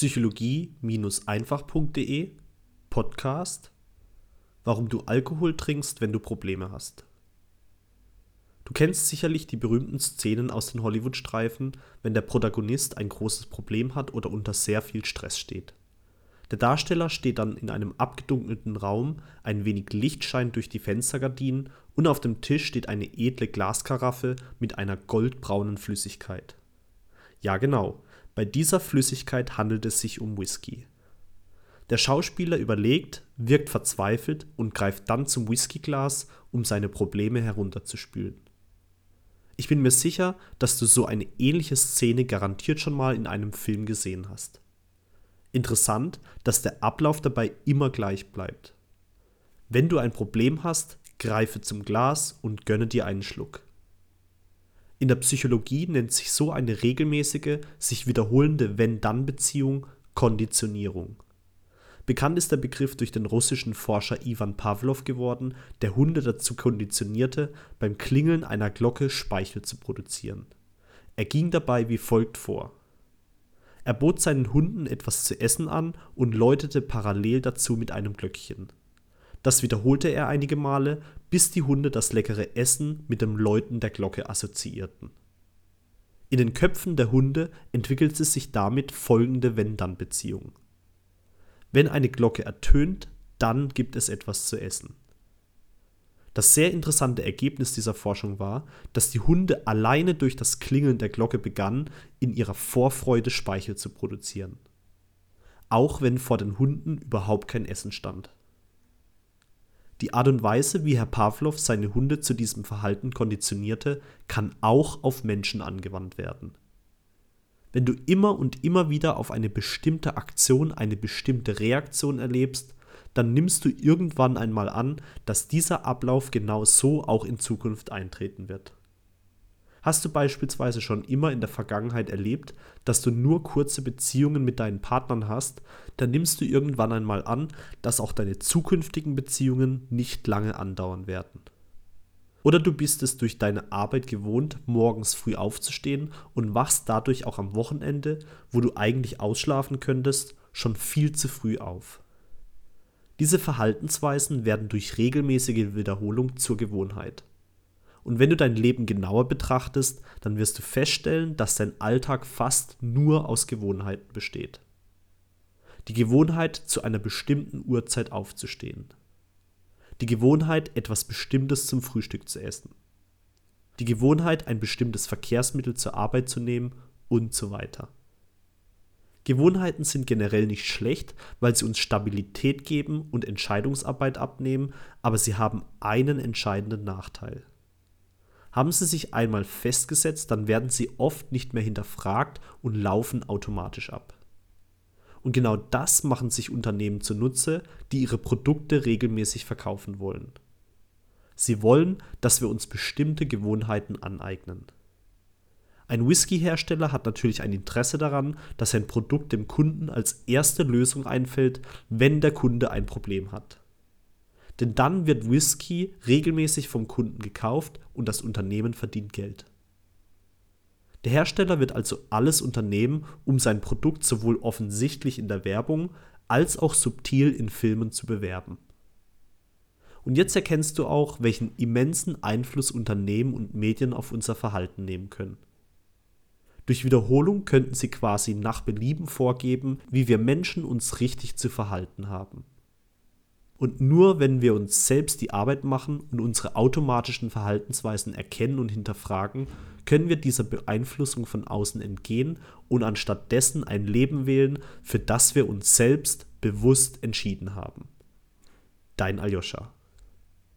psychologie-einfach.de Podcast Warum du Alkohol trinkst, wenn du Probleme hast. Du kennst sicherlich die berühmten Szenen aus den Hollywood-Streifen, wenn der Protagonist ein großes Problem hat oder unter sehr viel Stress steht. Der Darsteller steht dann in einem abgedunkelten Raum, ein wenig Licht scheint durch die Fenstergardinen und auf dem Tisch steht eine edle Glaskaraffe mit einer goldbraunen Flüssigkeit. Ja genau, bei dieser Flüssigkeit handelt es sich um Whisky. Der Schauspieler überlegt, wirkt verzweifelt und greift dann zum Whiskyglas, um seine Probleme herunterzuspülen. Ich bin mir sicher, dass du so eine ähnliche Szene garantiert schon mal in einem Film gesehen hast. Interessant, dass der Ablauf dabei immer gleich bleibt. Wenn du ein Problem hast, greife zum Glas und gönne dir einen Schluck. In der Psychologie nennt sich so eine regelmäßige, sich wiederholende Wenn-Dann-Beziehung Konditionierung. Bekannt ist der Begriff durch den russischen Forscher Iwan Pawlow geworden, der Hunde dazu konditionierte, beim Klingeln einer Glocke Speichel zu produzieren. Er ging dabei wie folgt vor. Er bot seinen Hunden etwas zu essen an und läutete parallel dazu mit einem Glöckchen. Das wiederholte er einige Male, bis die Hunde das leckere Essen mit dem Läuten der Glocke assoziierten. In den Köpfen der Hunde entwickelte sich damit folgende Wenn-Dann-Beziehung. Wenn eine Glocke ertönt, dann gibt es etwas zu essen. Das sehr interessante Ergebnis dieser Forschung war, dass die Hunde alleine durch das Klingeln der Glocke begannen, in ihrer Vorfreude Speichel zu produzieren. Auch wenn vor den Hunden überhaupt kein Essen stand. Die Art und Weise, wie Herr Pawlow seine Hunde zu diesem Verhalten konditionierte, kann auch auf Menschen angewandt werden. Wenn du immer und immer wieder auf eine bestimmte Aktion eine bestimmte Reaktion erlebst, dann nimmst du irgendwann einmal an, dass dieser Ablauf genau so auch in Zukunft eintreten wird. Hast du beispielsweise schon immer in der Vergangenheit erlebt, dass du nur kurze Beziehungen mit deinen Partnern hast, dann nimmst du irgendwann einmal an, dass auch deine zukünftigen Beziehungen nicht lange andauern werden. Oder du bist es durch deine Arbeit gewohnt, morgens früh aufzustehen und wachst dadurch auch am Wochenende, wo du eigentlich ausschlafen könntest, schon viel zu früh auf. Diese Verhaltensweisen werden durch regelmäßige Wiederholung zur Gewohnheit. Und wenn du dein Leben genauer betrachtest, dann wirst du feststellen, dass dein Alltag fast nur aus Gewohnheiten besteht. Die Gewohnheit, zu einer bestimmten Uhrzeit aufzustehen. Die Gewohnheit, etwas Bestimmtes zum Frühstück zu essen. Die Gewohnheit, ein bestimmtes Verkehrsmittel zur Arbeit zu nehmen und so weiter. Gewohnheiten sind generell nicht schlecht, weil sie uns Stabilität geben und Entscheidungsarbeit abnehmen, aber sie haben einen entscheidenden Nachteil. Haben sie sich einmal festgesetzt, dann werden sie oft nicht mehr hinterfragt und laufen automatisch ab. Und genau das machen sich Unternehmen zunutze, die ihre Produkte regelmäßig verkaufen wollen. Sie wollen, dass wir uns bestimmte Gewohnheiten aneignen. Ein Whisky-Hersteller hat natürlich ein Interesse daran, dass sein Produkt dem Kunden als erste Lösung einfällt, wenn der Kunde ein Problem hat. Denn dann wird Whisky regelmäßig vom Kunden gekauft und das Unternehmen verdient Geld. Der Hersteller wird also alles unternehmen, um sein Produkt sowohl offensichtlich in der Werbung als auch subtil in Filmen zu bewerben. Und jetzt erkennst du auch, welchen immensen Einfluss Unternehmen und Medien auf unser Verhalten nehmen können. Durch Wiederholung könnten sie quasi nach Belieben vorgeben, wie wir Menschen uns richtig zu verhalten haben. Und nur wenn wir uns selbst die Arbeit machen und unsere automatischen Verhaltensweisen erkennen und hinterfragen, können wir dieser Beeinflussung von außen entgehen und anstattdessen ein Leben wählen, für das wir uns selbst bewusst entschieden haben. Dein Aljoscha.